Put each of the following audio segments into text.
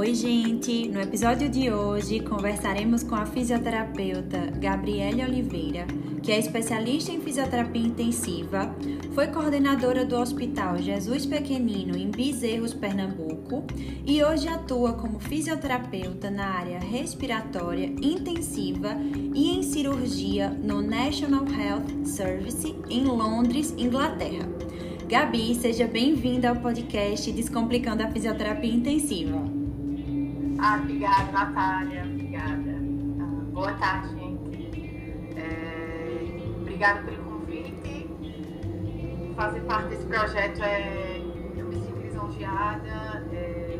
Oi, gente! No episódio de hoje conversaremos com a fisioterapeuta Gabriele Oliveira, que é especialista em fisioterapia intensiva, foi coordenadora do Hospital Jesus Pequenino em Bezerros, Pernambuco, e hoje atua como fisioterapeuta na área respiratória intensiva e em cirurgia no National Health Service em Londres, Inglaterra. Gabi, seja bem-vinda ao podcast Descomplicando a Fisioterapia Intensiva. Ah, obrigada, Natália. Obrigada. Ah, boa tarde, gente. É, obrigada pelo convite. Fazer parte desse projeto é. Eu me sinto lisonjeada. É,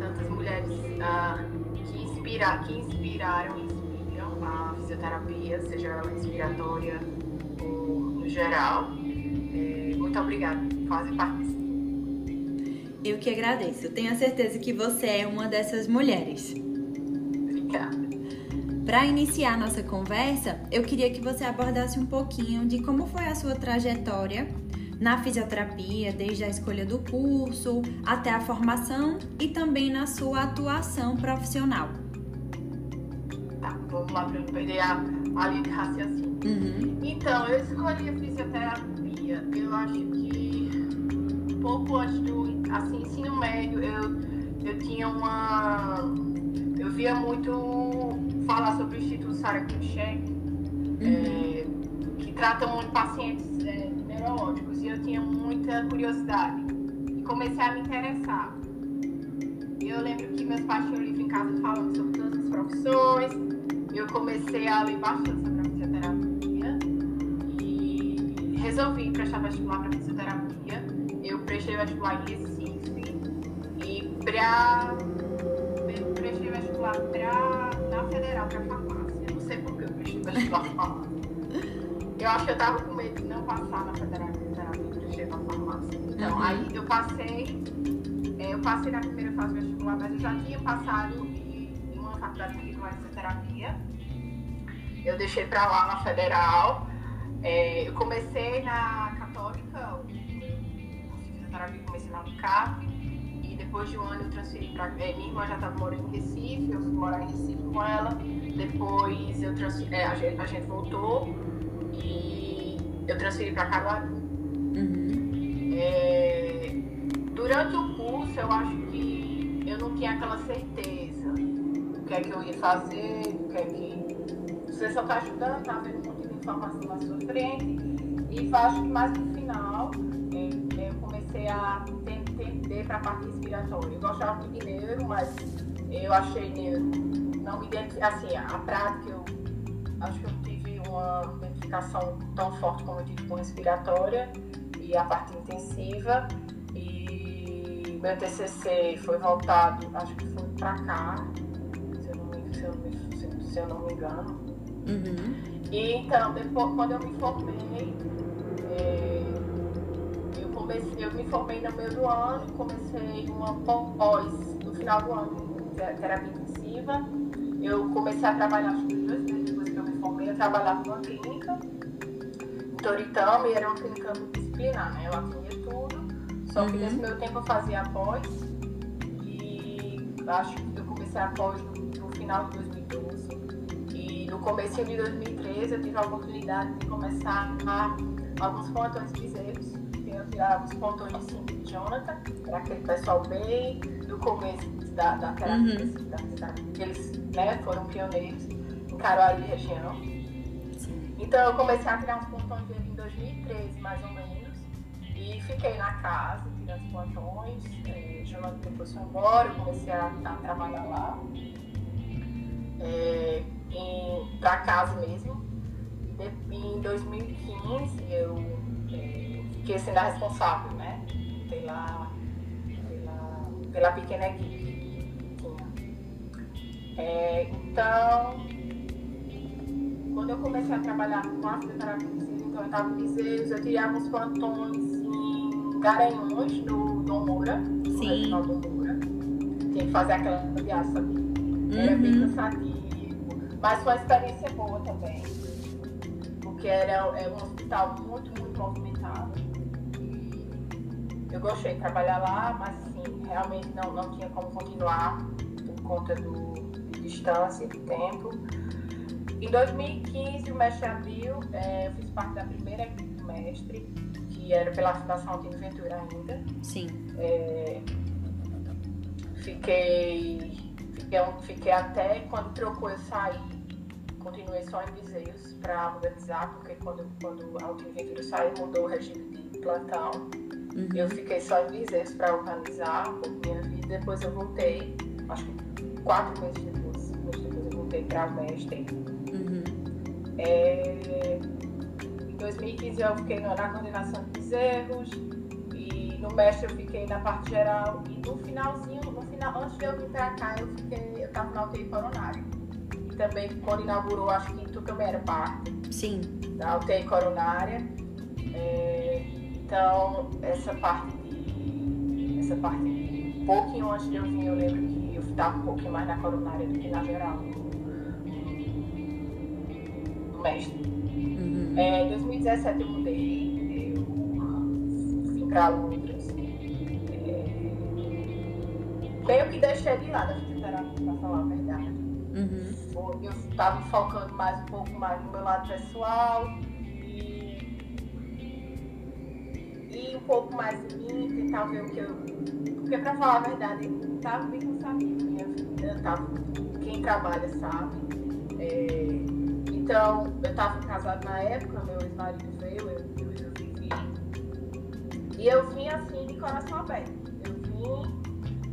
tantas mulheres ah, que, inspira, que inspiraram e inspiram a fisioterapia, seja ela respiratória ou no geral. É, muito obrigada por fazer parte desse eu que agradeço. Tenho certeza que você é uma dessas mulheres. Obrigada. Para iniciar nossa conversa, eu queria que você abordasse um pouquinho de como foi a sua trajetória na fisioterapia, desde a escolha do curso até a formação e também na sua atuação profissional. Tá, vamos lá para eu perder a, a linha de raciocínio. Uhum. Então, eu escolhi a fisioterapia, eu acho que pouco antes do assim, ensino médio, eu, eu tinha uma. Eu via muito falar sobre o Instituto Sarah Kimchek, uhum. é, que tratam de pacientes é, neurológicos, e eu tinha muita curiosidade. E comecei a me interessar. Eu lembro que meus pais tinham um livro em casa falando sobre todas as profissões. Eu comecei a ler bastante sobre a fisioterapia e resolvi prestar vestibular para fisioterapia. Eu prestei vestibular em Recife pra. Eu prestei vestibular pra, na federal, pra farmácia. Não sei por que eu prestei vestibular pra farmácia. Eu acho que eu tava com medo de não passar na federal, eu prestei pra farmácia. Então, uhum. aí eu passei. É, eu passei na primeira fase vestibular, mas eu já tinha passado em, uma faculdade particular de fisioterapia. Eu deixei pra lá na federal. É, eu comecei na católica, fisioterapia comecei na UCAP depois de um ano eu transferi para. É, minha irmã já estava morando em Recife, eu fui morar em Recife com ela. Depois eu transferi, é, a, gente, a gente voltou e eu transferi para Caruaru. Uhum. É, durante o curso eu acho que eu não tinha aquela certeza do que é que eu ia fazer, do que é que. Você só está estudando, está vendo um monte de informação na sua frente. E acho que mais no final é, eu comecei a entender para a parte respiratória. Eu gostava muito de neuro, mas eu achei neuro, não me assim, a prática eu acho que eu tive uma identificação tão forte como eu tive com respiratória e a parte intensiva. E meu TCC foi voltado, acho que foi para cá, se eu não me, se eu, se, se eu não me engano. Uhum. E então, depois, quando eu me formei, é, comecei, eu me formei no meio do ano, comecei uma pós no final do ano em terapia intensiva. Eu comecei a trabalhar, acho que dois meses depois que eu me formei, eu trabalhava numa clínica em Toritama e era uma clínica multidisciplinar, né? Eu atendia tudo. Só que uhum. nesse meu tempo eu fazia a pós e acho que eu comecei a pós no, no final de 2012. E no começo de 2013 eu tive a oportunidade de começar a alguns plantões bezerros tirar os pontões de Jonathan, para aquele pessoal bem do começo da, da terapia, uhum. da, da, eles né, foram pioneiros em Caruaru e região. Então eu comecei a tirar uns pontões dele em 2013, mais ou menos, e fiquei na casa tirando os pontões. É, Jonathan depois foi embora, eu comecei a, a trabalhar lá, é, para casa mesmo. De, em 2015 eu fiquei sendo a responsável, né? Pela, pela, pela pequena equipe que tinha. É, então, quando eu comecei a trabalhar com a fisioterapia, então eu estava em Bezerros, eu tirava uns plantões em Garanhuns, do Dom Moura, no regional Dom Moura. Tinha que fazer aquela sabe? Era uhum. bem cansativo, mas foi uma experiência boa também. Porque era, era um hospital muito, muito movimentado eu gostei de trabalhar lá, mas assim, realmente não, não tinha como continuar por conta do, de distância, de tempo. Em 2015, o mestre abriu, é, eu fiz parte da primeira equipe do mestre, que era pela Fundação Altino Ventura ainda. Sim. É, fiquei, fiquei, fiquei até quando trocou eu saí, continuei só em Viseios para organizar, porque quando, quando a Altino Ventura saiu, mudou o regime de plantão. Uhum. Eu fiquei só em Viseios para organizar um pouco minha vida, depois eu voltei, acho que quatro meses depois, depois eu voltei para mestre. Uhum. É, em 2015 eu fiquei na coordenação de bezerros e no mestre eu fiquei na parte geral e no finalzinho, no final, antes de eu vir para cá, eu fiquei, eu estava na UTI coronária. E também quando inaugurou, acho que tu também era parte. Sim. Da UTI coronária. É, então, essa parte de. Essa parte de. Um pouquinho antes de eu vir, eu lembro que eu estava um pouquinho mais na coronária do que na geral. No mestre. Uhum. É, em 2017 eu mudei, eu vim para Londres. É, meio que deixei de lado a fisioterapia, para falar a verdade. Uhum. Eu estava focando mais um pouco mais no meu lado pessoal e um pouco mais em mim, tentar ver o que eu. Porque para falar a verdade, eu estava bem cansativo minha vida, tava, quem trabalha sabe. É, então, eu estava casada na época, meu ex-marido veio, eu, eu. E eu vim assim de coração aberto. Eu vim,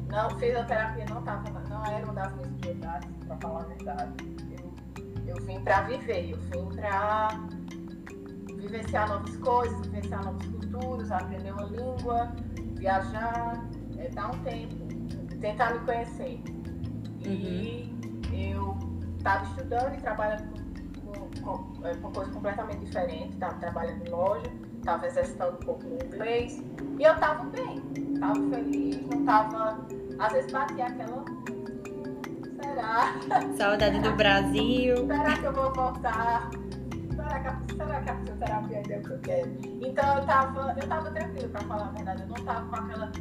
não, fisioterapia não, tava, não era uma das minhas prioridades, para falar a verdade. Eu, eu vim para viver, eu vim para vivenciar novas coisas, vivenciar novas culturas, aprender uma língua, viajar, é, dar um tempo, tentar me conhecer. E uhum. eu estava estudando e trabalhando com, é, com coisa completamente diferente. Estava trabalhando em loja, estava exercitando um pouco o inglês. E eu estava bem, estava feliz, não estava. Às vezes batia aquela. Será? Saudade do Brasil. Será que eu vou voltar? Será que a, fisioterapia é o que eu quero? Então eu estava eu tava tranquila, para falar a verdade. Eu não estava com aquela,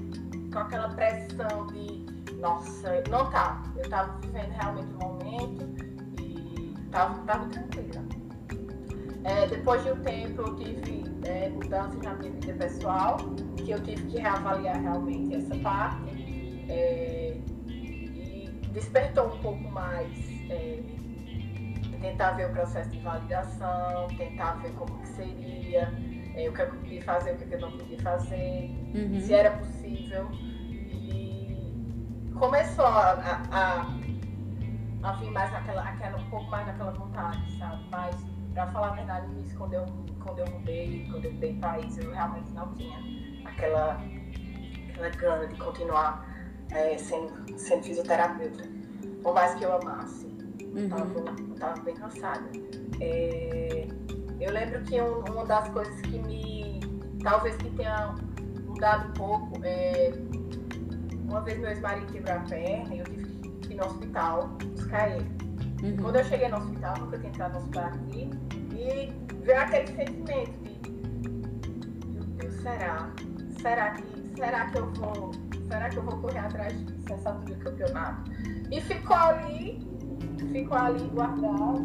com aquela pressão de. Nossa, não estava. Eu estava vivendo realmente o momento Tava, tava tranquila. É, depois de um tempo eu tive é, mudanças na minha vida pessoal, que eu tive que reavaliar realmente essa parte. É, e despertou um pouco mais é, tentar ver o processo de validação, tentar ver como que seria, é, o que eu podia fazer, o que eu não podia fazer, uhum. se era possível. E começou a, a a vir mais aquela, aquela, um pouco mais daquela vontade, sabe? Mas, pra falar a verdade, nisso, quando eu, quando eu mudei, quando eu mudei país, eu realmente não tinha aquela, aquela gana de continuar é, sendo, sendo fisioterapeuta. Por mais que eu amasse. Uhum. Eu tava bem cansada. É, eu lembro que um, uma das coisas que me. talvez que tenha mudado um pouco é. Uma vez meu ex-marido quebrou a perna e eu tive no hospital buscar ele. Uhum. Quando eu cheguei no hospital, nunca tinha entrado no hospital aqui, e veio aquele sentimento de, meu Deus, será? Será que, será que eu vou, será que eu vou correr atrás dessa altura do campeonato? E ficou ali, ficou ali guardado,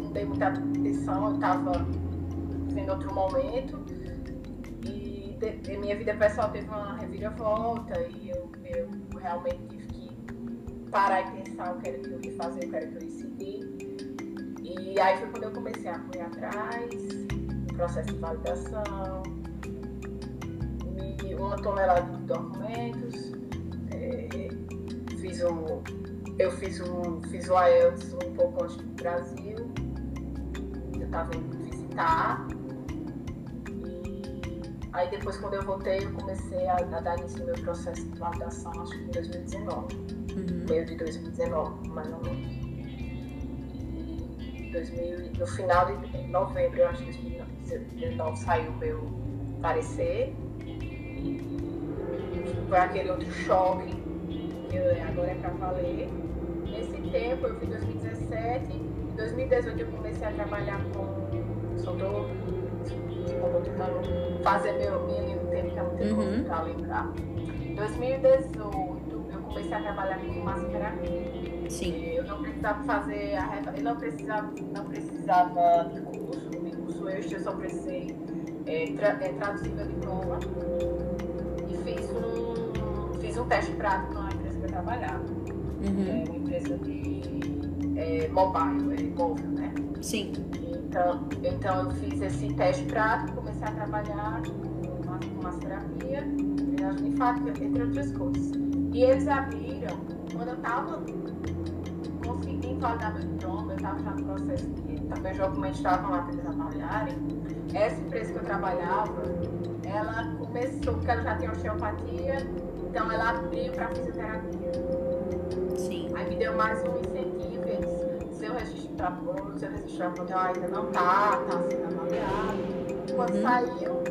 não dei muita atenção, eu estava vendo outro momento. E de, minha vida pessoal teve uma reviravolta e eu, eu realmente parar e pensar o que era que eu ia fazer, o que era que eu ia seguir. E aí foi quando eu comecei a correr atrás, processo de validação, uma tonelada de documentos, é, fiz o, eu fiz o, fiz o IELTS um pouco antes do Brasil, eu estava indo visitar. E aí depois quando eu voltei eu comecei a, a dar início no meu processo de validação, acho que em 2019 uhum. meio de 2019, mais ou menos. E 2000, no final de novembro, eu acho que 2019 saiu o meu parecer. E foi aquele outro choque, que eu, agora é valer. Nesse tempo, eu fui em 2017, em 2018 eu comecei a trabalhar com. Só tô, tipo, tentando fazer meu, minha linha do tempo, que é muito uhum. para lembrar. Em 2018, eu comecei a trabalhar com massoterapia. Sim. Eu não precisava fazer a eu não precisava, não precisava de curso, de curso extra, eu só precisei é, tra, é, traduzir meu diploma e fiz um, fiz um teste prático na eu trabalhava. Uhum. É uma empresa de é, mobile, é móvel, né? Sim. Então, então eu fiz esse teste prático, comecei a trabalhar com massoterapia, drenagem linfática, entre outras coisas. E eles abriram, quando eu estava conseguindo validar meu diploma, eu estava já no processo de também os documentos estavam lá para eles avaliarem. Essa empresa que eu trabalhava, ela começou, porque ela já tinha osteopatia, então ela abriu para fisioterapia. Sim. Aí me deu mais um incentivo, eles, seu registro está pronto, seu registro pronto, ainda não está, está sendo avaliado. Quando uhum. saiu,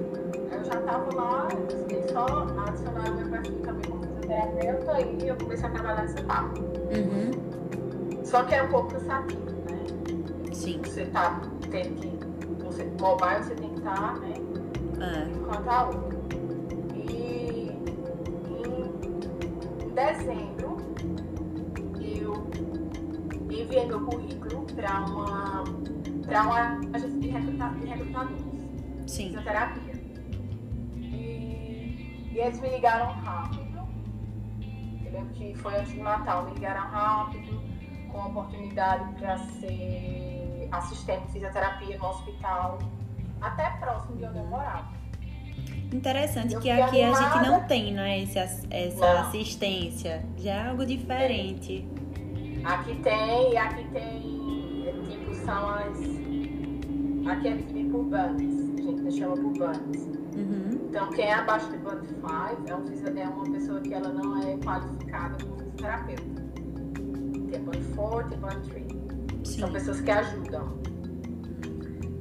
eu já estava lá, eu só adicionar o meu perfil também como fisioterapeuta e eu comecei a trabalhar nessa etapa. Uhum. Só que é um pouco cansativo, né? Sim. Você tá tendo que. Você, mobile você tem que estar, tá, né? É. Enquanto a outra. Dezembro eu enviei meu currículo para uma, pra uma agência de, recruta, de recrutadores. Sim. Fisioterapia. E, e eles me ligaram rápido. Eu lembro que foi antes de Natal, me ligaram rápido, com a oportunidade para ser assistente de fisioterapia no hospital, até próximo de onde eu morava. Interessante eu que aqui a gente não tem, né, essa, essa não. assistência. Já é algo diferente. Aqui tem, aqui tem, tipo, são as. Aqui é por bands, a gente chama por bands. Uhum. Então, quem é abaixo de band 5 é, um, é uma pessoa que ela não é qualificada como fisioterapeuta. Tem band 4, tem band 3. São pessoas que ajudam.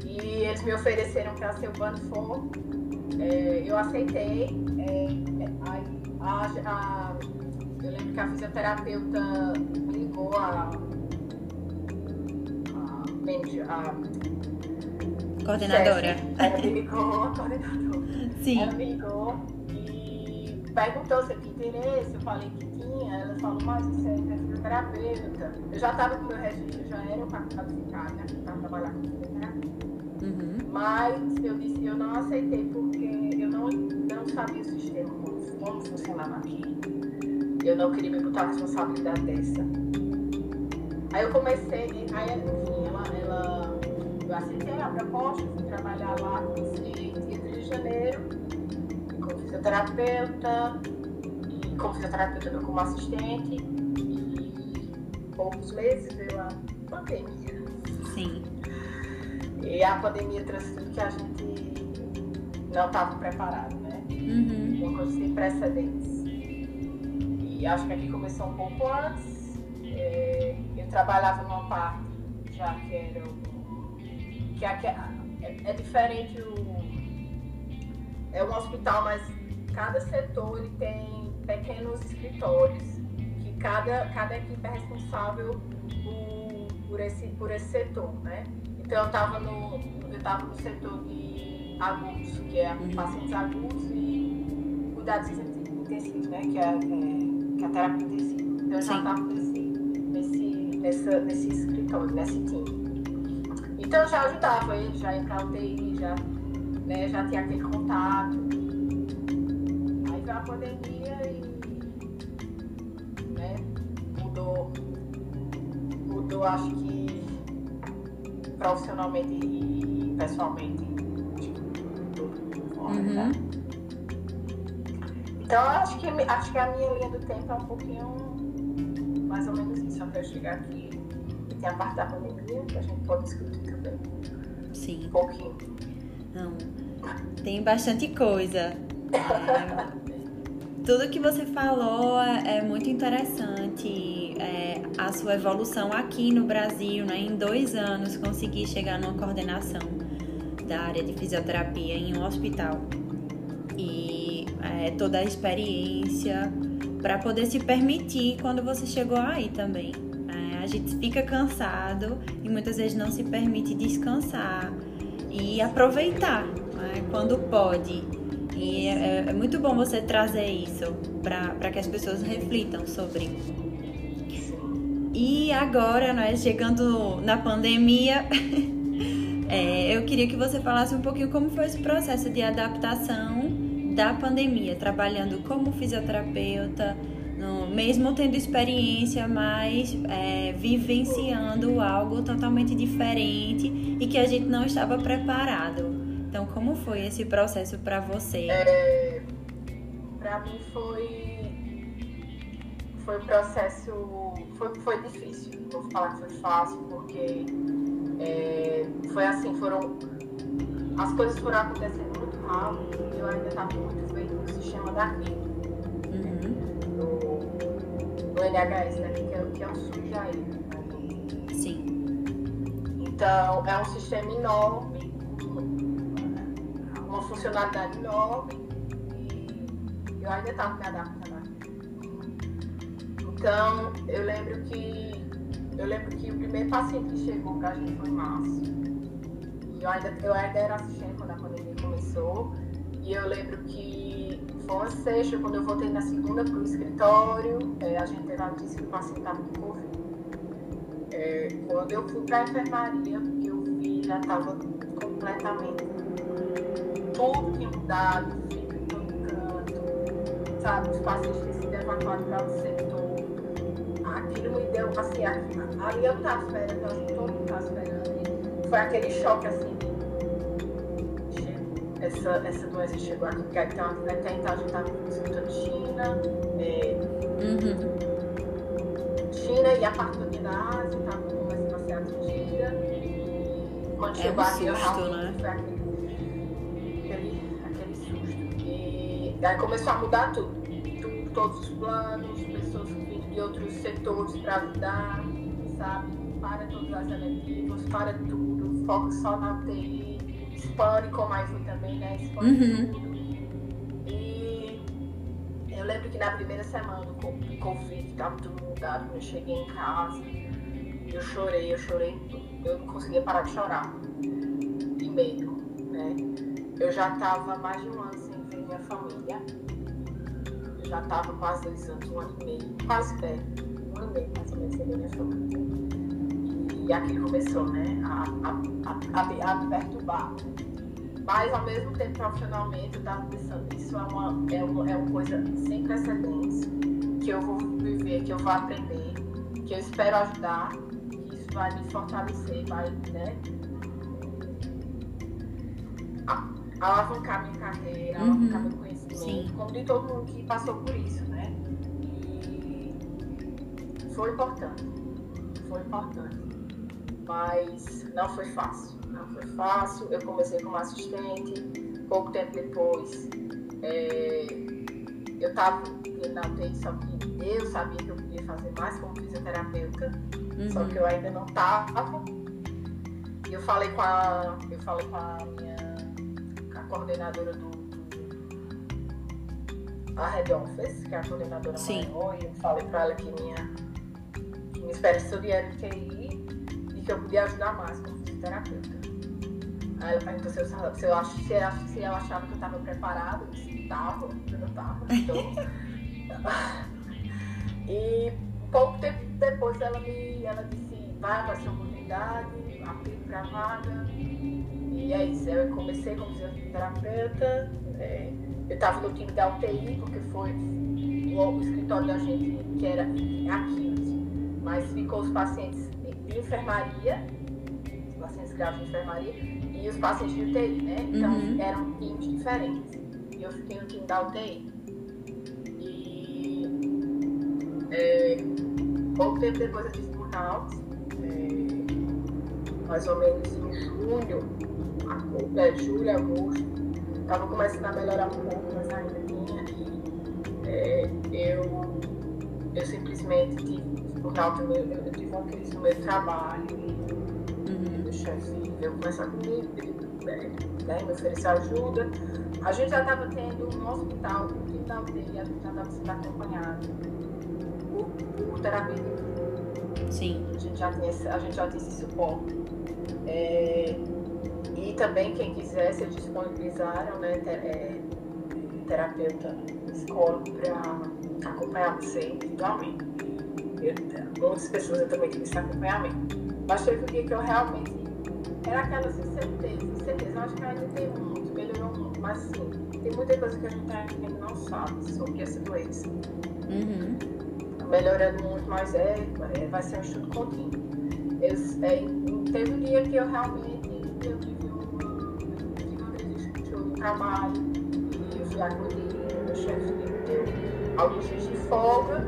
E eles me ofereceram para ser o band 4. É, eu aceitei. É, a, a, a, eu lembro que a fisioterapeuta ligou a. a, coordenadora. ela me ligou, a coordenadora. Sim. Ela me ligou e perguntou se eu tinha interesse. Eu falei que tinha. Ela falou, mas você é fisioterapeuta. Eu já estava com meu registro, já era qualificada, né? Para trabalhar com fisioterapia. Uhum. Mas eu disse eu não aceitei porque não, não sabia o sistema, como, funcionava aqui. Eu não queria me botar responsabilidade dessa. Aí eu comecei, aí enfim, ela, ela eu aceitei a proposta, fui trabalhar lá com em Rio de Janeiro, como fisioterapeuta, e como fisioterapeuta como assistente, e poucos meses veio a pandemia. Sim. E a pandemia trouxe tudo que a gente não estava preparado? Uhum. Uma coisa sem precedentes. E acho que aqui começou um pouco antes. É, eu trabalhava numa parte já que era que aqui é, é, diferente o é um hospital, mas cada setor ele tem pequenos escritórios que cada cada equipe é responsável por, por esse por esse setor, né? Então eu estava no estava no setor de agudos, que é pacientes agudos e cuidados intensivos, né? Que é, é, que é a terapia intensiva. Então eu já estava nesse, nesse, nessa, nesse escritório, nesse time. Então eu já ajudava ele, já ia pra UTI, já, né, já tinha aquele contato. Aí veio a pandemia e né, mudou, mudou acho que profissionalmente e pessoalmente. Uhum. Né? Então acho que, acho que a minha linha do tempo é um pouquinho mais ou menos isso, até eu chegar aqui. E tem a parte da pandemia que a gente pode discutir também. Sim. Um pouquinho. Não. Tem bastante coisa. É, tudo que você falou é, muito interessante. É, a sua evolução aqui no Brasil, né? Em dois anos, conseguir chegar numa coordenação da área de fisioterapia em um hospital. E é, toda a experiência para poder se permitir quando você chegou aí também. É, a gente fica cansado e muitas vezes não se permite descansar e aproveitar né, quando pode. E é, é muito bom você trazer isso para que as pessoas reflitam sobre. E agora, nós chegando na pandemia, é, eu queria que você falasse um pouquinho como foi esse processo de adaptação da pandemia, trabalhando como fisioterapeuta, no, mesmo tendo experiência, mas é, vivenciando algo totalmente diferente e que a gente não estava preparado. Então, como foi esse processo para você? É, para mim foi foi um processo foi, foi difícil. Não vou falar que foi fácil porque é, foi assim foram as coisas foram acontecendo muito rápido. Eu ainda estava muito feito no sistema uhum. no, no NHS, né, que, é, que é o SUS aí. Sim. Então é um sistema enorme uma funcionalidade enorme e eu ainda estava me adaptando. Então, eu lembro que eu lembro que o primeiro paciente que chegou pra gente foi março. E eu ainda, eu ainda era assistente começou. E eu lembro que foi uma sexta, quando eu voltei na segunda pro escritório, é, a gente a notícia que o paciente estava com Covid. É, quando eu fui para a enfermaria, eu vi, já estava completamente tudo tinha mudado, fica em todo canto, sabe? Os pacientes tinham sido evacuados para o setor. Aquilo me deu, assim, ali eu estava esperando, eu acho que todo mundo estava esperando. Foi aquele choque, assim, essa, essa doença chegou aqui, porque então, até então a gente estava escutando China, é, uhum. China e a parte da Ásia estava começando a ser atingida. Quando é chegou um aqui, eu realmente né? foi aquele e aí começou a mudar tudo. tudo todos os planos, pessoas que vinham de outros setores para ajudar, sabe? Para todas as eletivas, para tudo, foco só na UTI, expande como foi também, né? Expande uhum. tudo. E eu lembro que na primeira semana do Covid estava tudo mudado, quando eu cheguei em casa, eu chorei, eu chorei, eu não conseguia parar de chorar. De medo, né? Eu já estava mais de um ano minha família. Eu já estava quase dois anos, um ano e meio, quase perto, um ano e meio mais ou menos sem minha família. E aquilo começou, né, a, a, a, a me perturbar. Mas ao mesmo tempo, profissionalmente, eu estava pensando, isso é uma, é, uma, é uma coisa sem precedentes, que eu vou viver, que eu vou aprender, que eu espero ajudar, que isso vai me fortalecer, vai, né? alavancar minha carreira, uhum. alavancar meu conhecimento, Sim. como de todo mundo que passou por isso, né? E foi importante, foi importante, mas não foi fácil, não foi fácil. Eu comecei como assistente, pouco tempo depois é, eu estava na UTI, só que eu sabia que eu podia fazer mais como fisioterapeuta, uhum. só que eu ainda não estava. Eu falei com a, eu falei com a minha coordenadora do, a Head Office, que é a coordenadora Sim. maior, e eu falei para ela que minha, minha experiência de LTI e eu podia ajudar mais como fisioterapeuta. Aí ela perguntou se eu, se se, eu, achava que eu estava preparada, eu disse estava, eu não estava. Então... e pouco tempo depois ela me ela disse, vai, vai ser oportunidade, aplique para vaga. E é isso, eu comecei como fisioterapeuta, é, eu estava no time da UTI, porque foi o, o, escritório da gente que era aqui, mas ficou os pacientes de enfermaria, os pacientes graves de enfermaria, e os pacientes de UTI, né? Então uhum. eram times diferentes. E eu fiquei no time da UTI. E é, pouco tempo depois eu tive burnout, é, mais ou menos em junho é, julho, agosto, estava começando a melhorar um pouco, mas ainda tinha. E é, eu, eu simplesmente tive, por causa do meu, eu tive uma crise no meu trabalho. Uhum. O chefe veio conversar comigo, né, né, me oferecer ajuda. A gente já estava tendo no hospital, no hospital dele, a gente já estava sendo acompanhado por, por terapia. Sim. A gente já tinha, a gente já tinha esse suporte. É, e também, quem quisesse, eles disponibilizaram né, é, terapeuta psicólogo para acompanhar você individualmente. Eu, muitas pessoas eu também tive esse acompanhamento. Mas teve um dia que eu realmente. Era aquela assim, certeza, certeza. Eu acho que ainda tem muito, melhorou muito. Mas sim, tem muita coisa que a gente ainda não sabe sobre essa doença. Uhum. Melhorando muito, mas é, é vai ser um estudo contínuo. Eu, é, teve um dia que eu realmente eu tive uma, tive entrevista no trabalho e eu fui acolher, meu chefe me deu alguns dias de folga.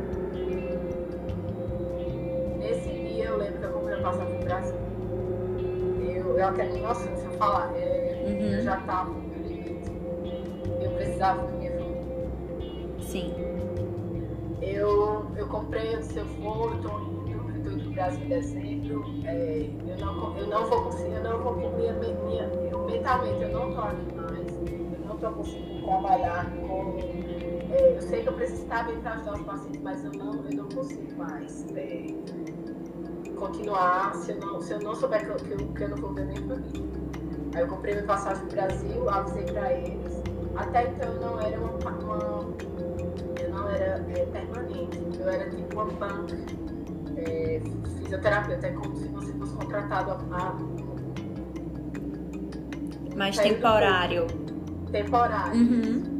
Eu, até, nossa, se eu falar, é, Uhum. eu já estava no limite. Eu precisava minha família. Sim. Eu, eu comprei, eu disse, eu vou, eu tô indo, eu tô indo pro Brasil em dezembro, é, eu, não, eu não vou conseguir, eu não vou, minha, minha, eu, mentalmente eu não tô aqui mais, eu não tô conseguindo trabalhar com, é, eu sei que eu preciso estar bem para ajudar os pacientes, mas eu não, eu não consigo mais é, continuar se eu não, se eu não souber que eu, que eu, que eu não vou ver minha família. Aí eu comprei minha passagem pro Brasil, avisei para eles, até então eu não era uma, uma eu não era é, permanente, eu era tipo uma banca, é, fisioterapeuta, é como se você fosse contratado a, a do temporário. temporário. Uhum.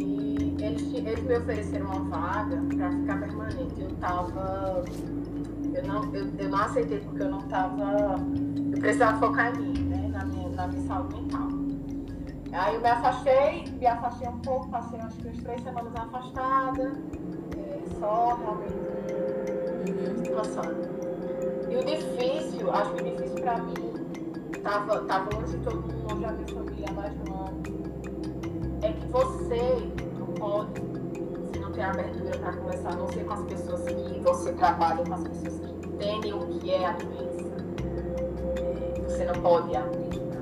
E eles, eles me ofereceram uma vaga para ficar permanente. Eu tava. Eu não, eu, eu não aceitei porque eu não tava. Eu precisava focar em mim, né? Na minha, na minha saúde mental. Aí eu me afastei, me afastei um pouco, passei acho que umas três semanas afastada, é, só realmente situação. E o difícil, acho que o difícil pra mim, tava, tava longe de todo mundo, longe da minha família mais ano, é que você não pode, tem abertura pra conversar, ser com as pessoas que você trabalha, com as pessoas que entendem o que é a doença. É, você não pode abrir vidas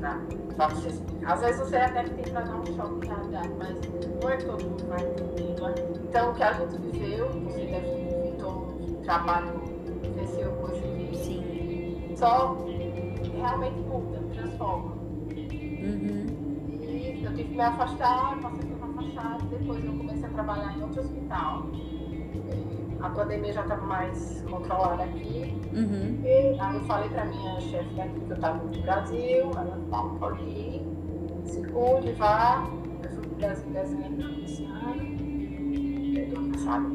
pra, pra você explicar. Às vezes você até tem pra dar um choque de realidade, mas não é todo mundo vai entender, não é? Então, o que a gente viveu, você deve ter vivido um trabalho, vivenciou coisa que Sim. só realmente muda, transforma. Uhum. Me afastar, passei por uma afastada, depois eu comecei a trabalhar em outro hospital. A pandemia já estava mais controlada aqui. Uhum. Eh, Aí eu falei pra minha chefe daqui que eu estava no Brasil, ela não pode ir, se cuide, vá. Eu fui pro Brasil em dezembro desse ano, do ano passado.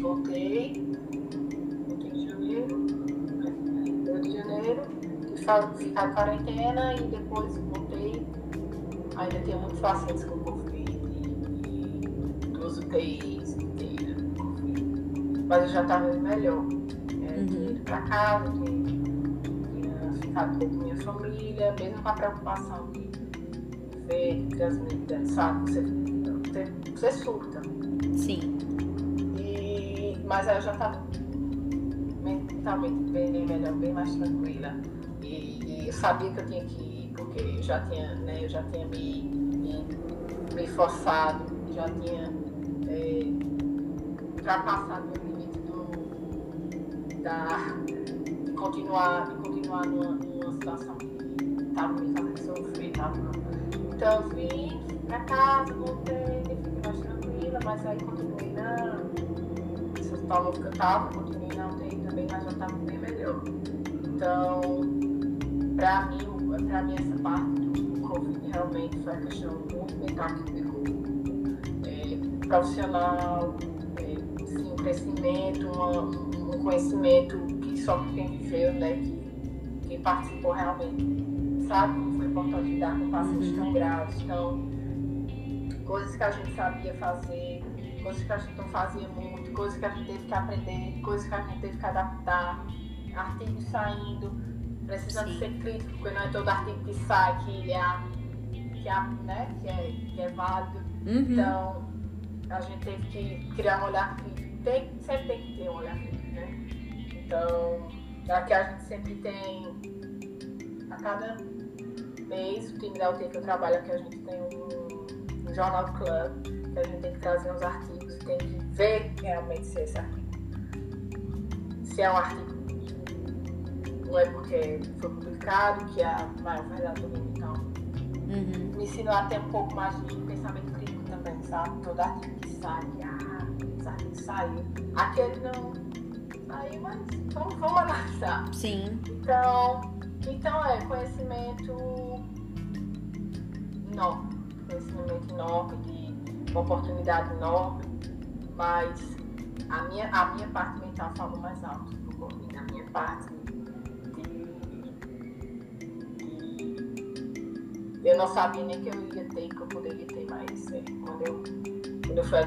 Voltei, voltei em janeiro, né, Rio de janeiro, que ficar em quarentena e depois voltei. Ainda tenho muitos pacientes com Covid e duas UTIs inteiras com Covid. Mas eu já estava melhor. É, Uhum. tinha ido para casa, tinha, tinha ficado com minha família, mesmo com a preocupação de ver, de transmitir, sabe? Você, você, você surta. Sim. E, mas aí eu já estava mentalmente bem melhor, bem mais tranquila. E, e eu sabia que eu tinha que ir, porque eu já tinha, né, eu já tinha me, me, me forçado, já tinha é, ultrapassado o limite do, da, de continuar, de continuar numa, numa situação que estava me fazendo sofrer. Tava, então eu vim pra casa, voltei, fiquei mais tranquila, mas aí continuei na. Hospital novo que eu tava, continuei na UTI também, mas já tava bem melhor. Então, pra mim, pra mim essa parte do Covid realmente foi a questão muito mental que pegou. É, profissional, é, sim, um crescimento, uma- um conhecimento que só quem viveu, né, que, participou realmente, sabe como foi importante lidar com pacientes Uhum. tão graves, tão coisas que a gente sabia fazer, coisas que a gente não fazia muito, coisas que a gente teve que aprender, coisas que a gente teve que adaptar, artigos saindo, precisando Sim. ser crítico, porque não é todo artigo que sai que é, que é, né, que é, que é válido. Uhum. Então, a gente teve que criar um olhar crítico. Tem, sempre tem que ter um olhar crítico, né? Então, aqui a gente sempre tem, a cada mês, o time da UT que eu trabalho aqui, a gente tem um, um jornal que a gente tem que trazer uns artigos e tem que ver realmente se é esse artigo. Se é um artigo não é porque foi publicado que a maior verdade do mundo, então uhum. me ensinou a ter um pouco mais de pensamento crítico também, sabe? Todo artigo que sai, ah, esse artigo saiu. Aquele não saiu, mas vamos, vamos analisar. Sim. Então, então é conhecimento enorme. Conhecimento enorme, de uma oportunidade enorme, mas a minha, a minha parte mental fala mais alto a minha parte eu não sabia nem que eu ia ter, que eu poderia ter, mas é, quando, eu, quando eu fui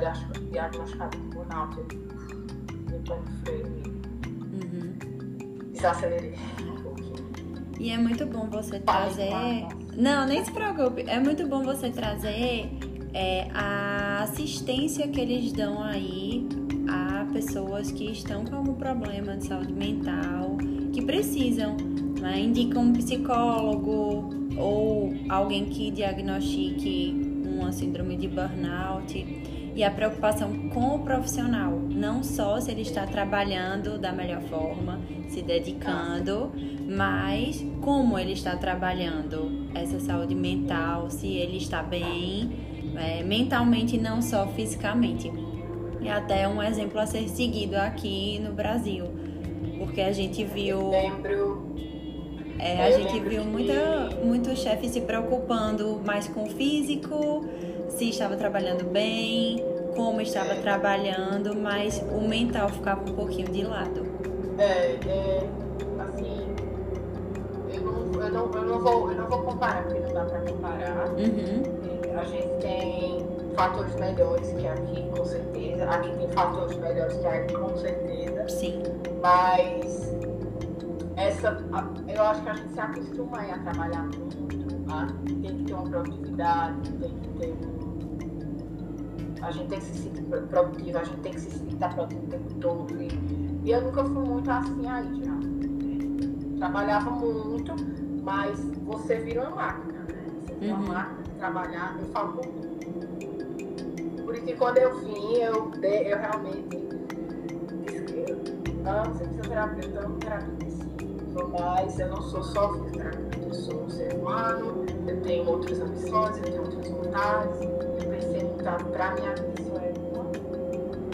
diagnosticada com burnout, eu, eu tô freio e desacelerei um pouquinho. E é muito bom você trazer. Não, nem se preocupe. É muito bom você trazer é, a assistência que eles dão aí a pessoas que estão com algum problema de saúde mental, que precisam, né? indicam um psicólogo, ou alguém que diagnostique uma síndrome de burnout e a preocupação com o profissional, não só se ele está trabalhando da melhor forma, se dedicando, mas como ele está trabalhando essa saúde mental, se ele está bem, é, mentalmente não só fisicamente. E até um exemplo a ser seguido aqui no Brasil, porque a gente viu. Lembro é, a gente viu muita, muito chefe se preocupando mais com o físico, se estava trabalhando bem, como estava é. trabalhando, mas o mental ficava um pouquinho de lado. É, é assim, eu não, eu, não, eu, não vou, eu não vou comparar, porque não dá para comparar. Uhum. A gente tem fatores melhores que aqui, com certeza. Aqui tem fatores melhores que aqui, com certeza. Sim. Mas essa, eu acho que a gente se acostuma a trabalhar muito, né? tem que ter uma produtividade, tem que ter um... a gente tem que se sentir produtivo, a gente tem que se sentir tá produtivo o tempo todo. E, e eu nunca fui muito assim aí já. Trabalhava muito, mas você vira uma máquina, né? Você vira uma uhum. máquina de trabalhar, eu falo por Por isso que quando eu vim, eu, eu realmente disse que eu amo ser fisioterapeuta, amo terapia mas eu não sou só fisioterapeuta, eu sou um ser humano, eu tenho outras ambições, eu tenho outras vontades, eu pensei em mudar para minha isso é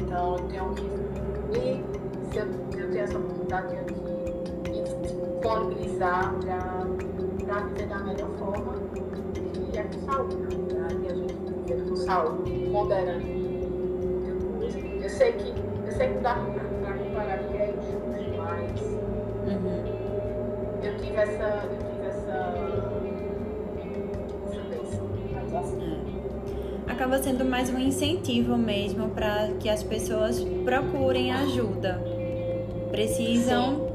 Então eu tenho que. E se eu, eu tenho essa oportunidade, eu tenho que me disponibilizar para viver da melhor forma e é com saúde, né? E a gente viver com saúde, moderando. Eu sei que, eu sei que dá tive essa. Eu tive essa. essa. É. Acaba sendo mais um incentivo mesmo para que as pessoas procurem ajuda. Precisam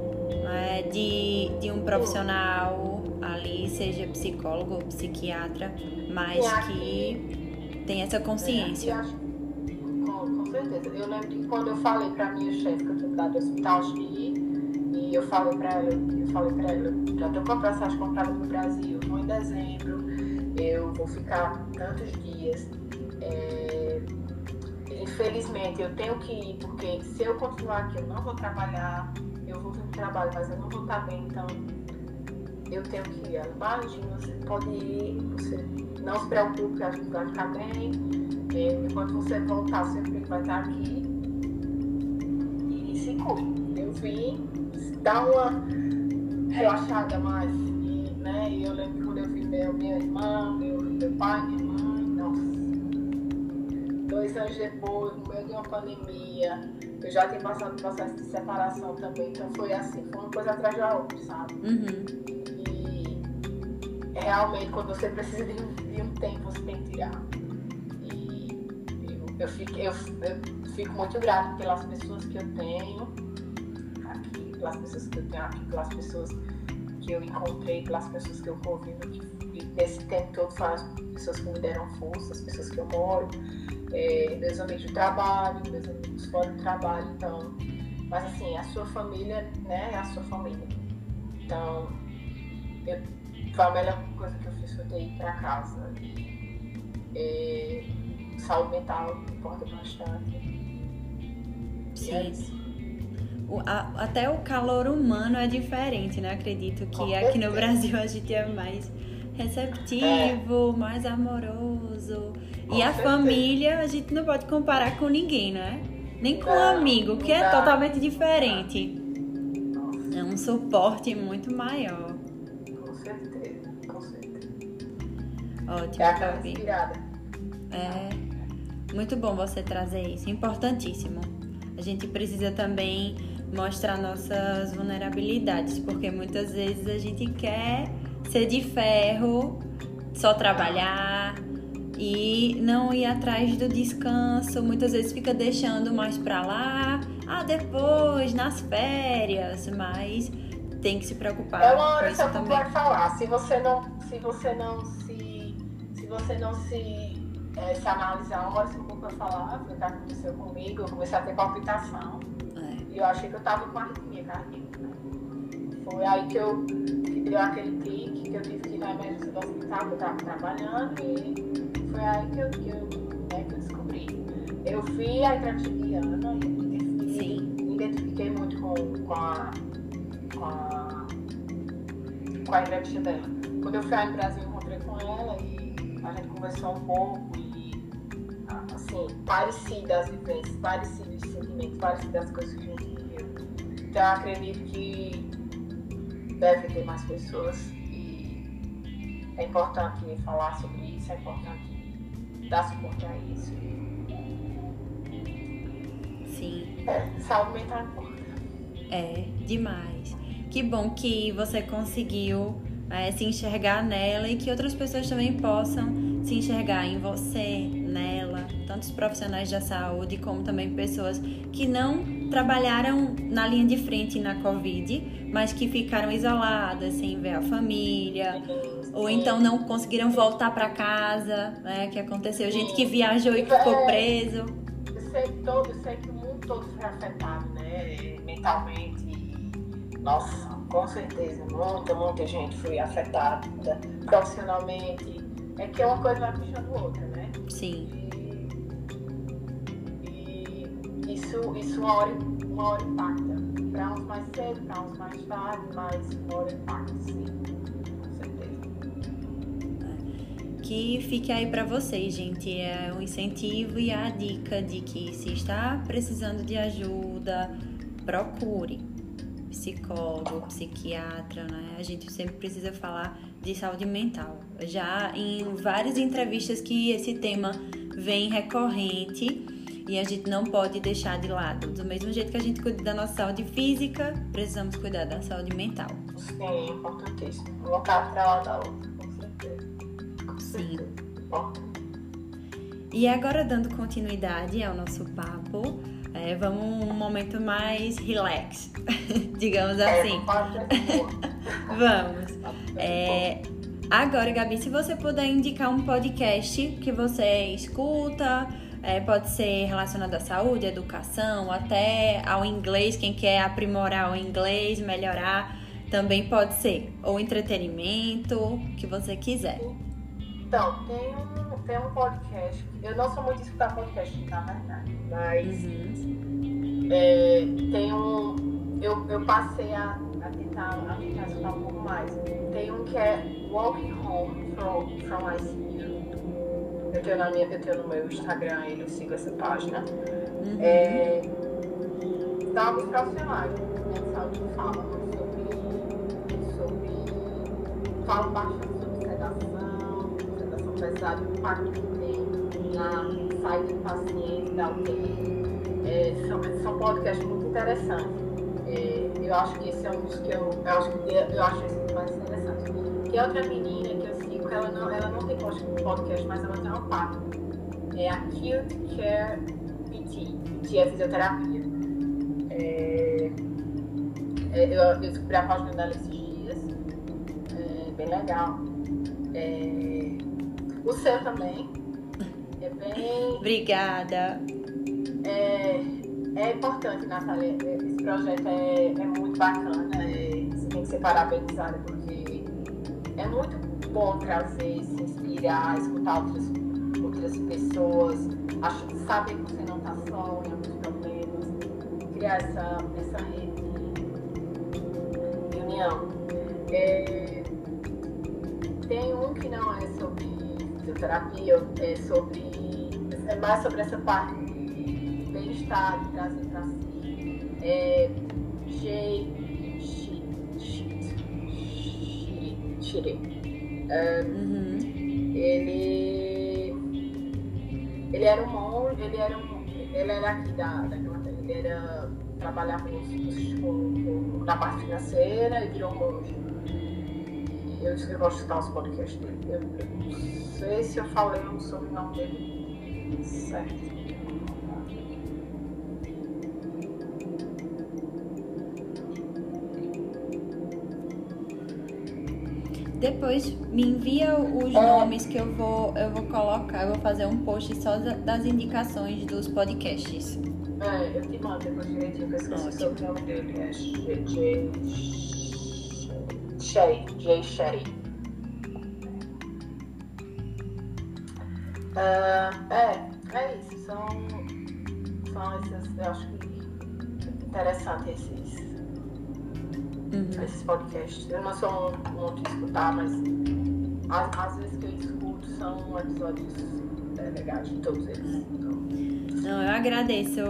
é, de, de um profissional ali, seja psicólogo ou psiquiatra, mas que tem essa consciência. É, com, certeza. Eu lembro que quando eu falei para minha chefe que eu tinha mudado de hospital X, e eu falei para ela, eu falei para ela, já tô com a passagem comprada pro Brasil, vou em dezembro, eu vou ficar tantos dias. É, infelizmente eu tenho que ir, porque se eu continuar aqui eu não vou trabalhar, eu vou ter trabalho, mas eu não vou estar bem, então eu tenho que ir. Ela, imagina, você pode ir, você não se preocupe, a gente vai ficar bem. É, enquanto você voltar, sempre vai estar aqui. E se cuide. Vim, dá uma relaxada mais. E, né, e eu lembro quando eu vi meu, minha irmã, meu, meu pai, minha mãe, nossa. Dois anos depois, no meio de uma pandemia, eu já tinha passado por processo de separação também, então foi assim, foi uma coisa atrás da outra, sabe? Uhum. E realmente quando você precisa de um, de um tempo, você tem que tirar. E eu, eu, fico, eu, eu fico muito grata pelas pessoas que eu tenho pelas pessoas que eu tenho aqui, pelas pessoas que eu encontrei, pelas pessoas que eu convivo, e nesse tempo todo foram as pessoas que me deram força, as pessoas que eu moro, é, meus amigos de trabalho, meus amigos fora do trabalho, então. Mas assim, a sua família, né, é a sua família. Então, eu, foi a melhor coisa que eu fiz foi ter ido para casa. É, saúde mental importa bastante. Sim. O, a, até o calor humano é diferente, né? Acredito que aqui no Brasil a gente é mais receptivo, é. mais amoroso. Com e a certeza. família a gente não pode comparar com ninguém, né? Nem com não, um amigo, que é totalmente diferente. É um suporte muito maior. Com certeza, com certeza. Ótimo, é. É muito bom você trazer isso, importantíssimo. A gente precisa também mostrar nossas vulnerabilidades, porque muitas vezes a gente quer ser de ferro, só trabalhar e não ir atrás do descanso. Muitas vezes fica deixando mais para lá, ah, depois, nas férias, mas tem que se preocupar é uma hora também. Vai falar, se você não, se você não se, se você não se, é, se analisar, uma hora você vai falar, foi o que aconteceu comigo, eu comecei a ter palpitação eu achei que eu tava com arritmia cardíaca. Né? Foi aí que eu que deu aquele clique, que eu tive que ir na emergência do hospital, que eu tava trabalhando, e foi aí que eu, que eu, né, que eu descobri. Eu vi a entrevista de Ana e me identifiquei muito com, com, a, com, a, com a entrevista dela. Quando eu fui aí no Brasil, eu encontrei com ela e a gente conversou um pouco e, assim, parecidas as vivências, parecidas os sentimentos, parecidas as coisas que então eu acredito que deve ter mais pessoas e é importante falar sobre isso, é importante dar suporte a isso. Sim. É, saúde mental importa. É, demais. Que bom que você conseguiu é, se enxergar nela e que outras pessoas também possam se enxergar em você, nela, tanto os profissionais da saúde como também pessoas que não trabalharam na linha de frente na Covid, mas que ficaram isoladas, sem ver a família, ou então não conseguiram voltar para casa, né? Que aconteceu, gente que viajou e ficou é, preso. Eu sei, todo, sei que o mundo todo foi afetado, né? Mentalmente. Nossa, com certeza, muita, muita gente foi afetada profissionalmente. É que uma coisa vai puxando outra, né? Sim. Isso, isso uma, hora, uma hora impacta. Para uns mais cedo, para uns mais tarde, mas uma hora impacta, sim. Com certeza. Que fique aí para vocês, gente. É um incentivo e a dica de que se está precisando de ajuda, procure psicólogo, psiquiatra, né? A gente sempre precisa falar de saúde mental. Já em várias entrevistas que esse tema vem recorrente, e a gente não pode deixar de lado. Do mesmo jeito que a gente cuida da nossa saúde física, precisamos cuidar da saúde mental. Sim, é importantíssimo. Tá para lá da outra, com certeza. Com Sim. E agora, dando continuidade ao nosso papo, é, vamos um momento mais relax, digamos é, assim. vamos. É, agora, Gabi, se você puder indicar um podcast que você escuta, é, pode ser relacionado à saúde, educação, até ao inglês, quem quer aprimorar o inglês, melhorar, também pode ser. Ou entretenimento, o que você quiser. Então, tem um, tem um podcast. Eu não sou muito escutar podcast, na verdade. Mas uhum. é, tem um. Eu, eu passei a, a, tentar, a tentar escutar um pouco mais. Tem um que é Walking Home from, from ICU eu tenho, na minha, eu tenho no meu Instagram eu sigo essa página. Uhum. É, alguns profissionais, né? Saúde fala sobre, sobre. Fala bastante sobre sedação, sedação pesada, o impacto que tem na saída do paciente, da UTI. É, são, são podcasts muito interessantes. É, eu acho que esse é um dos que eu, eu acho que eu acho esse mais interessante. Que outra menina eu porque ela não, ela não tem podcast, mas ela tem uma página. É Acute Care PT, que é fisioterapia. É, é, eu, eu descobri a página dela esses dias. É bem legal. É, o seu também. É bem. Obrigada. É, é importante, Natália. Esse projeto é, é muito bacana. É, você tem que ser parabenizada porque é muito bom trazer, se inspirar, escutar outras, outras pessoas, saber que você não está só em alguns problemas, criar essa, essa rede de união. É, tem um que não é sobre fisioterapia, é sobre. É mais sobre essa parte de bem-estar, de trazer pra si. É. J. Shire. Uhum. ele ele era um monge, ele era um ele era aqui da, da Inglaterra, ele era trabalhava com, na parte financeira e virou monge. E eu de escutar os podcasts dele. Eu, eu não sei se eu falei o sobrenome dele certo. Depois me envia os É. nomes que eu vou, eu vou colocar, eu vou fazer um post só da- das indicações dos podcasts. É, eu te mando depois direitinho, que eu esqueci o sobrenome dele. É J. Shay. J. Shay. Ah, é, é isso. São, são esses, eu acho que interessante esses, Uhum. esses podcasts. Eu não sou muito de escutar, mas às, vezes que eu escuto são episódios é, legais de todos eles. Então, Não, eu agradeço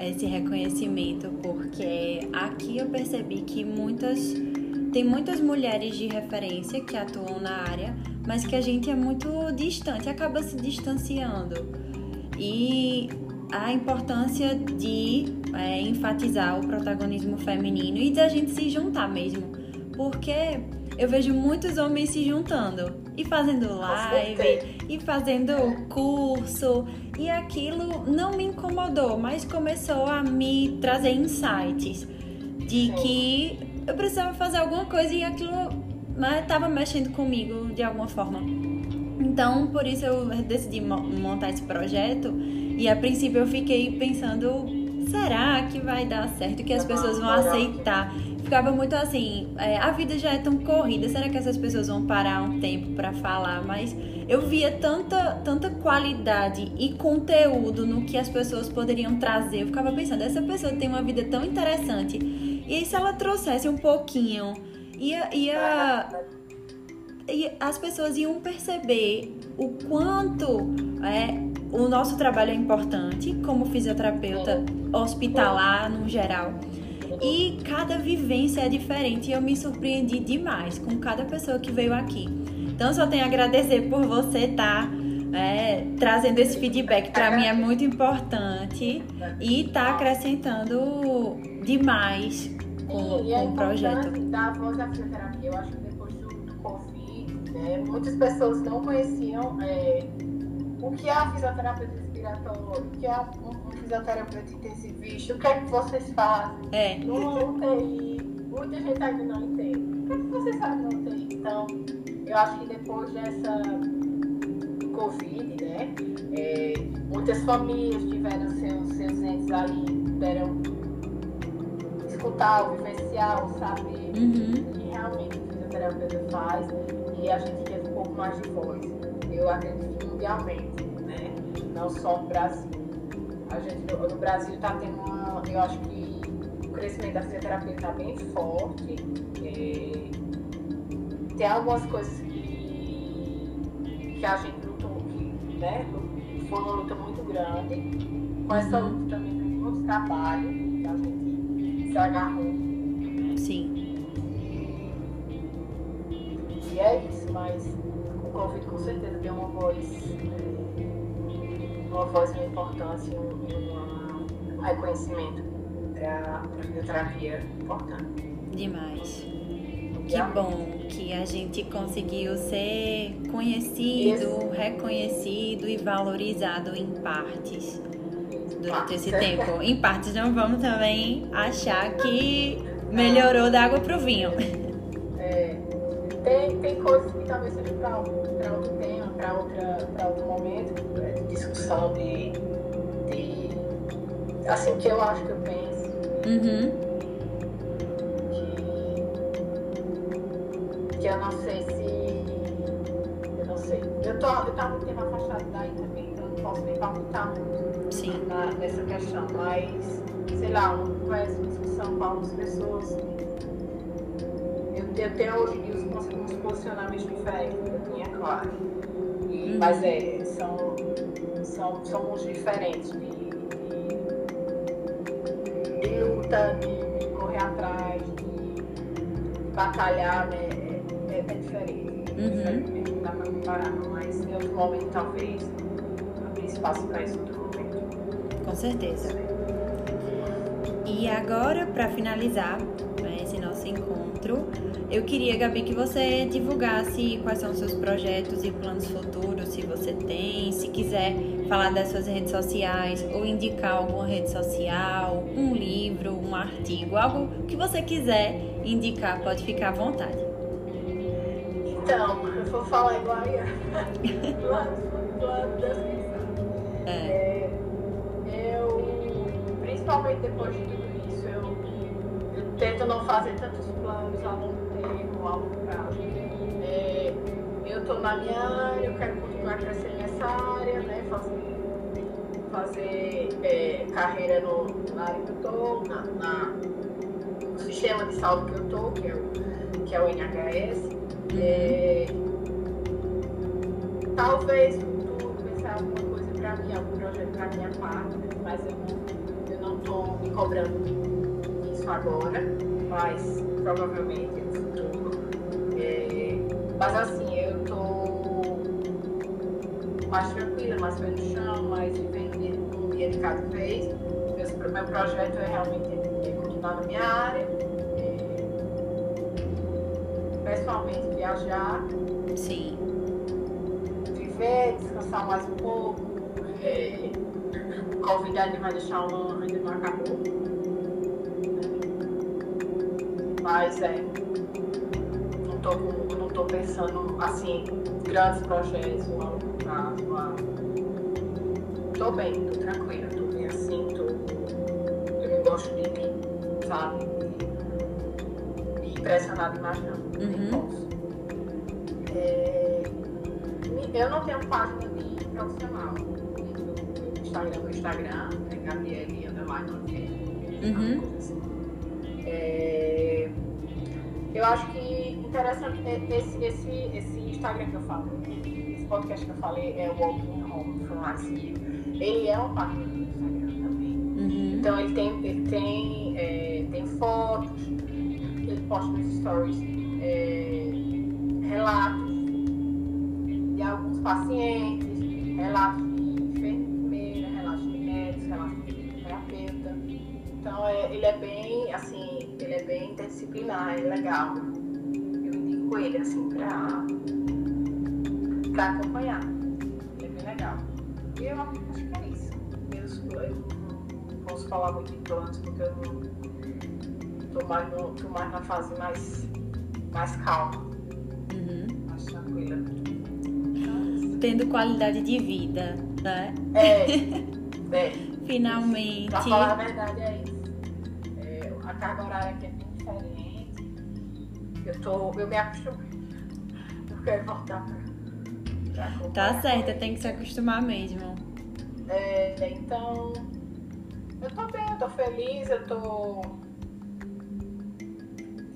esse reconhecimento porque aqui eu percebi que muitas tem muitas mulheres de referência que atuam na área, mas que a gente é muito distante, acaba se distanciando. E a importância de é, enfatizar o protagonismo feminino e da gente se juntar mesmo. Porque eu vejo muitos homens se juntando e fazendo live e fazendo curso e aquilo não me incomodou, mas começou a me trazer insights de que eu precisava fazer alguma coisa e aquilo estava mexendo comigo de alguma forma. Então, por isso eu decidi mo- montar esse projeto e a princípio eu fiquei pensando, será que vai dar certo, que as pessoas vão aceitar? Ficava muito assim, é, a vida já é tão corrida, será que essas pessoas vão parar um tempo para falar? Mas eu via tanta, tanta qualidade e conteúdo no que as pessoas poderiam trazer. Eu ficava pensando, essa pessoa tem uma vida tão interessante. E se ela trouxesse um pouquinho, ia, ia, e as pessoas iam perceber o quanto é, o nosso trabalho é importante como fisioterapeuta hospitalar no geral. E cada vivência é diferente e eu me surpreendi demais com cada pessoa que veio aqui. Então só tenho a agradecer por você estar trazendo esse feedback. Para mim é muito importante e está acrescentando demais com, Sim, é com o projeto. dar voz à fisioterapia. Eu acho que depois do, do Covid, né, muitas pessoas não conheciam é, o que é a fisioterapia respiratória, o que é um, fisioterapeuta intensivista, o que é que vocês fazem É. no UTI. Muita gente ainda não entende. O que, é que vocês fazem no UTI? Então, eu acho que depois dessa Covid, né, é, muitas famílias tiveram seus, seus entes ali, puderam escutar, vivenciar, saber Uhum. o que realmente o fisioterapeuta faz e a gente teve um pouco mais de voz. Eu acredito mundialmente, né? Não só no Brasil. A gente no, no Brasil está tendo uma. Eu acho que o crescimento da fisioterapia está bem forte. É, tem algumas coisas que, que a gente lutou, que, né? Foi uma luta muito grande. Com essa Uhum. luta também tem muito trabalho que a gente se agarrou. Sim. E é isso, mas Covid com certeza deu uma voz, é, uma voz, uma importância, um, um reconhecimento para a fisioterapia importante. Demais. Que bom que a gente conseguiu ser conhecido, reconhecido e valorizado em partes durante esse tempo. Em partes não vamos também achar que melhorou da água pro vinho. É, tem, tem coisas que talvez seja para outro tema, para outro momento é, de discussão, de, de. Assim, o que eu acho que eu penso. Uhum. que, que eu não sei se. Eu não sei. Eu tô, eu tava muito tempo afastado daí também, então não posso nem palpitar muito Sim. na, nessa questão, mas sei lá, uma conversa, uma discussão com algumas pessoas. Eu eu tenho hoje uns, posicionamentos diferentes da minha classe. E, mas é, são, são, são muito diferentes de, de, de luta, de, de, correr atrás, de batalhar, né? É, é, é diferente. Uhum. Diferente, não dá pra comparar, não, mas em outro momento talvez abrir espaço para isso em outro momento. Com certeza. E agora, para finalizar né, esse nosso encontro, eu queria, Gabi, que você divulgasse quais são os seus projetos e planos futuros, se você tem, se quiser falar das suas redes sociais ou indicar alguma rede social, um livro, um artigo, algo que você quiser indicar, pode ficar à vontade. Então, eu vou falar igual a da é. Eu, principalmente depois de tudo isso, eu, eu tento não fazer tantos planos a longo tempo, a longo prazo. É, eu estou na minha área, eu quero continuar crescendo nessa área, né? Fazer, fazer é, carreira no, na área que eu estou, na, na, no sistema de saúde que eu estou, que, é o, que é o NHS. É, talvez futuro pensar alguma coisa para mim, algum projeto para minha parte, mas eu não estou me cobrando isso agora, mas provavelmente no futuro. É, mas assim, eu estou mais tranquila, mais pé no chão, mais vivendo um dia de cada vez. Meu, meu projeto é realmente continuar na minha área pessoalmente viajar. Sim. Viver, descansar mais um pouco. É, Covid vai deixar um ano, ainda não acabou. Mas é. Pensando assim, grandes projetos a longo prazo. Tô bem, tô tranquila, tô bem assim, tô. Eu não gosto de mim, sabe? Me impressionar demais não. Uhum. É, eu não tenho página de profissional. No Instagram, no Instagram, é Gabriele Underline uhum. Interessante esse, esse, esse Instagram que eu falo, esse podcast que eu falei é o Walking Home from Lacia. Ele é um página do Instagram também. Uhum. Então ele tem, ele tem, é, tem fotos, ele posta nos stories é, relatos de alguns pacientes, relatos de enfermeira, relatos de médicos, relatos de terapeuta. Então é, ele é bem, assim, ele é bem interdisciplinar, é legal. Indico ele assim para para acompanhar. É bem legal. E eu acho que é isso. Eu, eu não posso falar muito de planos porque eu não tô mais, no, tô mais na fase mais mais calma, uhum. mais tranquila. Tendo qualidade de vida, né? É, é. Finalmente. Pra falar a verdade é isso. É, a carga horária aqui é. Eu, tô, eu me acostumei. Eu quero voltar pra, pra Tá certo, tem que se acostumar mesmo. É, então, eu tô bem, eu tô feliz, eu tô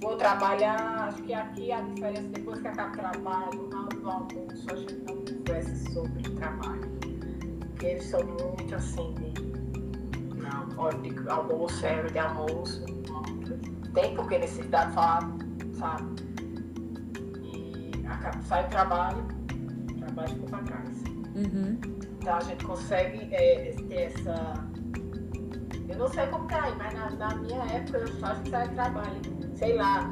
vou trabalhar, acho que aqui a diferença, depois que acaba o trabalho, no almoço, a gente não conversa sobre trabalho. Porque eles são muito assim, de, não, hora de almoço, é de almoço, tem por que necessidade de falar, sabe? E acaba, sai trabalho, o trabalho ficou para trás. Uhum. Então a gente consegue é, ter essa. Eu não sei como tá aí, mas na, na minha época eu só saí trabalho sei lá,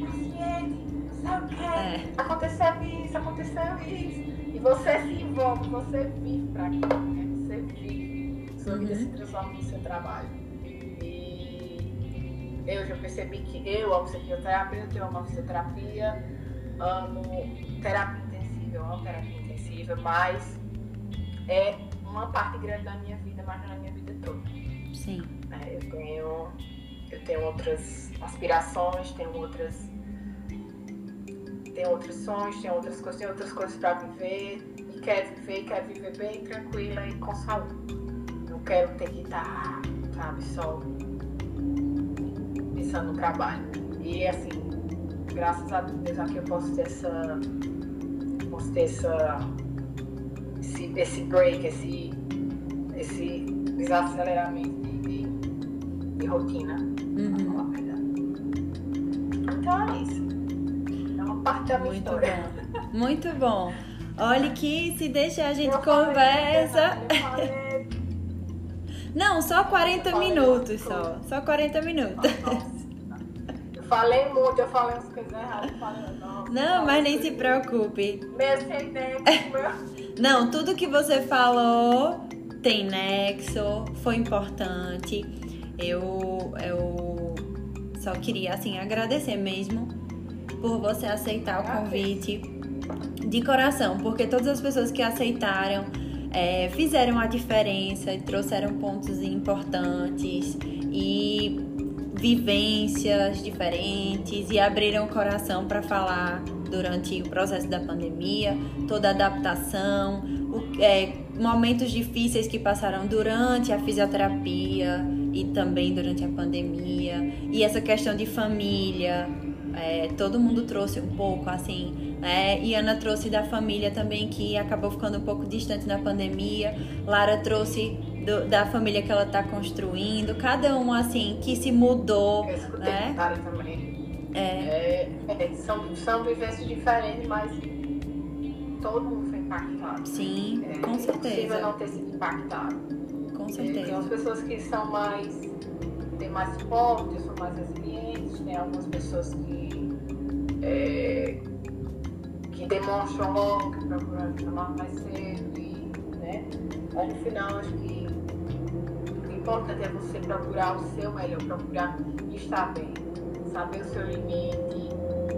paciente, sabe o que? É. Aconteceu isso, aconteceu isso. E você se envolve, você vive para aquilo, né? Você vive. Sua uhum. vida se transforma no seu trabalho. Eu já percebi que eu amo ser fisioterapeuta, eu amo a fisioterapia, amo terapia intensiva, eu amo terapia intensiva, mas é uma parte grande da minha vida, mas não é minha vida toda. Sim. É, eu tenho eu tenho outras aspirações, tenho outras tenho outros sonhos, tenho outras coisas, tenho outras coisas para viver e quero viver, quero viver bem tranquila e com saúde. Não quero ter que estar, sabe, só pensando no trabalho. E assim, graças a Deus aqui eu posso ter essa. Posso ter essa. Esse, esse break, esse, esse desaceleramento de, de, de rotina. Uhum. Então é isso. É uma parte da minha Muito história. bom. Muito bom. Olha que se deixar a gente Eu falei, conversa. eu falei, Não, só 40 Eu falei minutos só. Só 40 minutos. Eu falei muito, eu falei umas coisas erradas. falei, não, Não, mas nem se preocupe. Meu sem nexo, meu. Não, tudo que você falou tem nexo, foi importante. Eu, eu só queria, assim, agradecer mesmo por você aceitar o convite de coração, porque todas as pessoas que aceitaram é, fizeram a diferença e trouxeram pontos importantes e vivências diferentes e abriram o coração para falar durante o processo da pandemia, toda a adaptação, o- é, momentos difíceis que passaram durante a fisioterapia e também durante a pandemia e essa questão de família, é, todo mundo trouxe um pouco assim, né? E Ana trouxe da família também que acabou ficando um pouco distante na pandemia. Lara trouxe do- da família que ela está construindo. Cada um assim que se mudou, Eu escutei né? Também. É, É, é, são, são vivências diferentes, mas todo mundo foi impactado. sim, É com impossível certeza, não ter sido impactado. com É, Tem certeza. umas pessoas que são mais. têm mais suporte, são mais resilientes, tem algumas pessoas que. é, que demonstram logo, que procuram tomar mais cedo e. né? Mas no final acho que importante é você procurar o seu melhor, procurar estar bem, saber o seu limite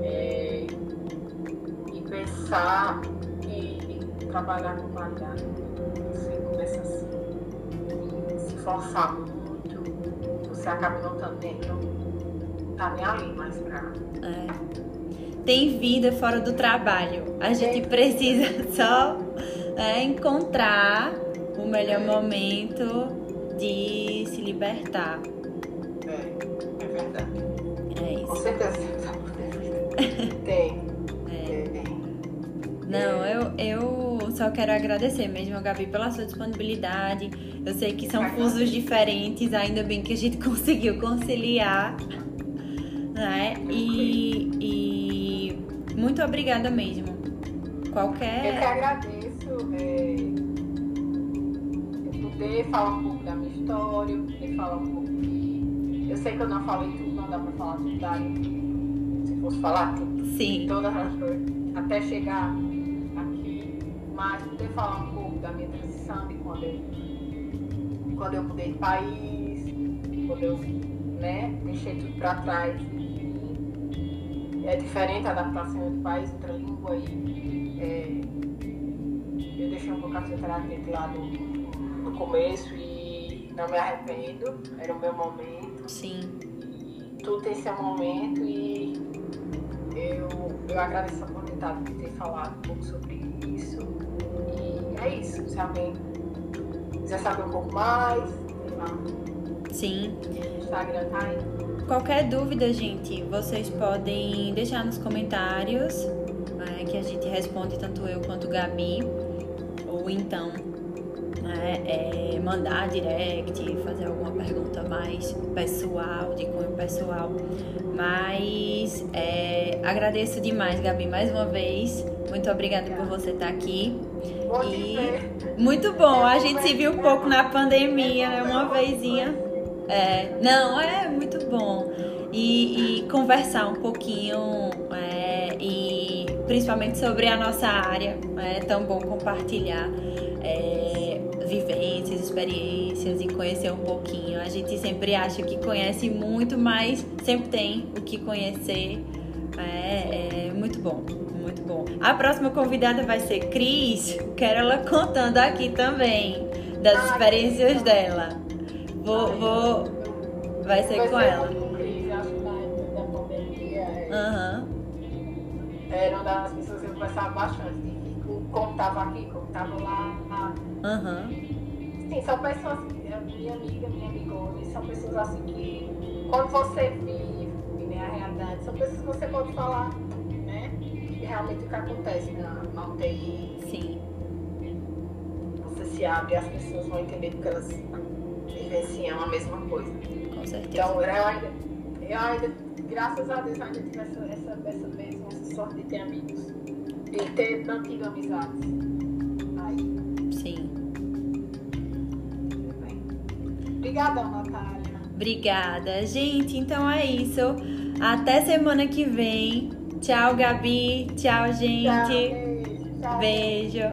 é, e pensar e trabalhar com qualidade. Você começa assim se forçar muito, você acaba não não tá nem ali mais pra. É. Tem vida fora do trabalho. A gente precisa só é, encontrar o melhor momento de se libertar. É, é verdade. É Com isso. certeza tem. É. Tem. Não, eu, eu só quero agradecer mesmo, Gabi, pela sua disponibilidade. Eu sei que são fusos diferentes, ainda bem que a gente conseguiu conciliar. Né? E, e muito obrigada mesmo. Eu que Qualquer. agradeço é, poder falar um pouco poder falar um pouco. Eu sei que eu não falei tudo, não dá pra falar tudo. Se fosse falar tudo. Sim, todas as coisas, até chegar aqui, mas poder falar um pouco da minha transição, de quando eu, quando eu mudei de país, quando eu né, deixei tudo para trás. É diferente a adaptação outro país, outra língua, e é, eu deixei um pouco a fisioterapia de lado no começo e não me arrependo, era o meu momento sim. tudo tem seu momento e eu, eu agradeço a oportunidade de ter falado um pouco sobre isso. E é isso. Se alguém quiser saber um pouco mais, sei lá, Sim. o Instagram tá aí. Qualquer dúvida, gente, vocês podem deixar nos comentários, né, que a gente responde tanto eu quanto Gabi, ou então né, é, mandar direct, fazer alguma pergunta mais pessoal, de cunho pessoal. Mas é, agradeço demais, Gabi, mais uma vez. Muito obrigada por você estar aqui. Bom E-. Muito bom, a gente se viu um pouco na pandemia, né? Uma vezinha. É, não, é muito bom. E, e conversar um pouquinho, é, e principalmente sobre a nossa área. É tão bom compartilhar é, vivências, experiências e conhecer um pouquinho. A gente sempre acha que conhece muito, mas sempre tem o que conhecer. É, é muito bom, muito bom. A próxima convidada vai ser Cris. Quero ela contando aqui também das experiências dela. Vou, vou, vai ser com ela. da pandemia é, Aham, era uma das pessoas que eu conversava bastante. De, como tava aqui, como tava lá. Aham, Sim, são pessoas, minha amiga, minha amigona, são pessoas assim que quando você vive, né, a realidade. São coisas que você pode falar, né? E realmente o que acontece na, na UTI. Sim. Você se abre e as pessoas vão entender porque elas vivenciam a mesma coisa. Com certeza. Então, eu ainda, eu ainda, graças a Deus, ainda tive essa, essa, essa mesma sorte de ter amigos, de ter mantido amizades. Obrigadão, Natália. Obrigada, gente. Então é isso. Até semana que vem. Tchau, Gabi. Tchau, gente. Tchau, beijo. Tchau. Beijo.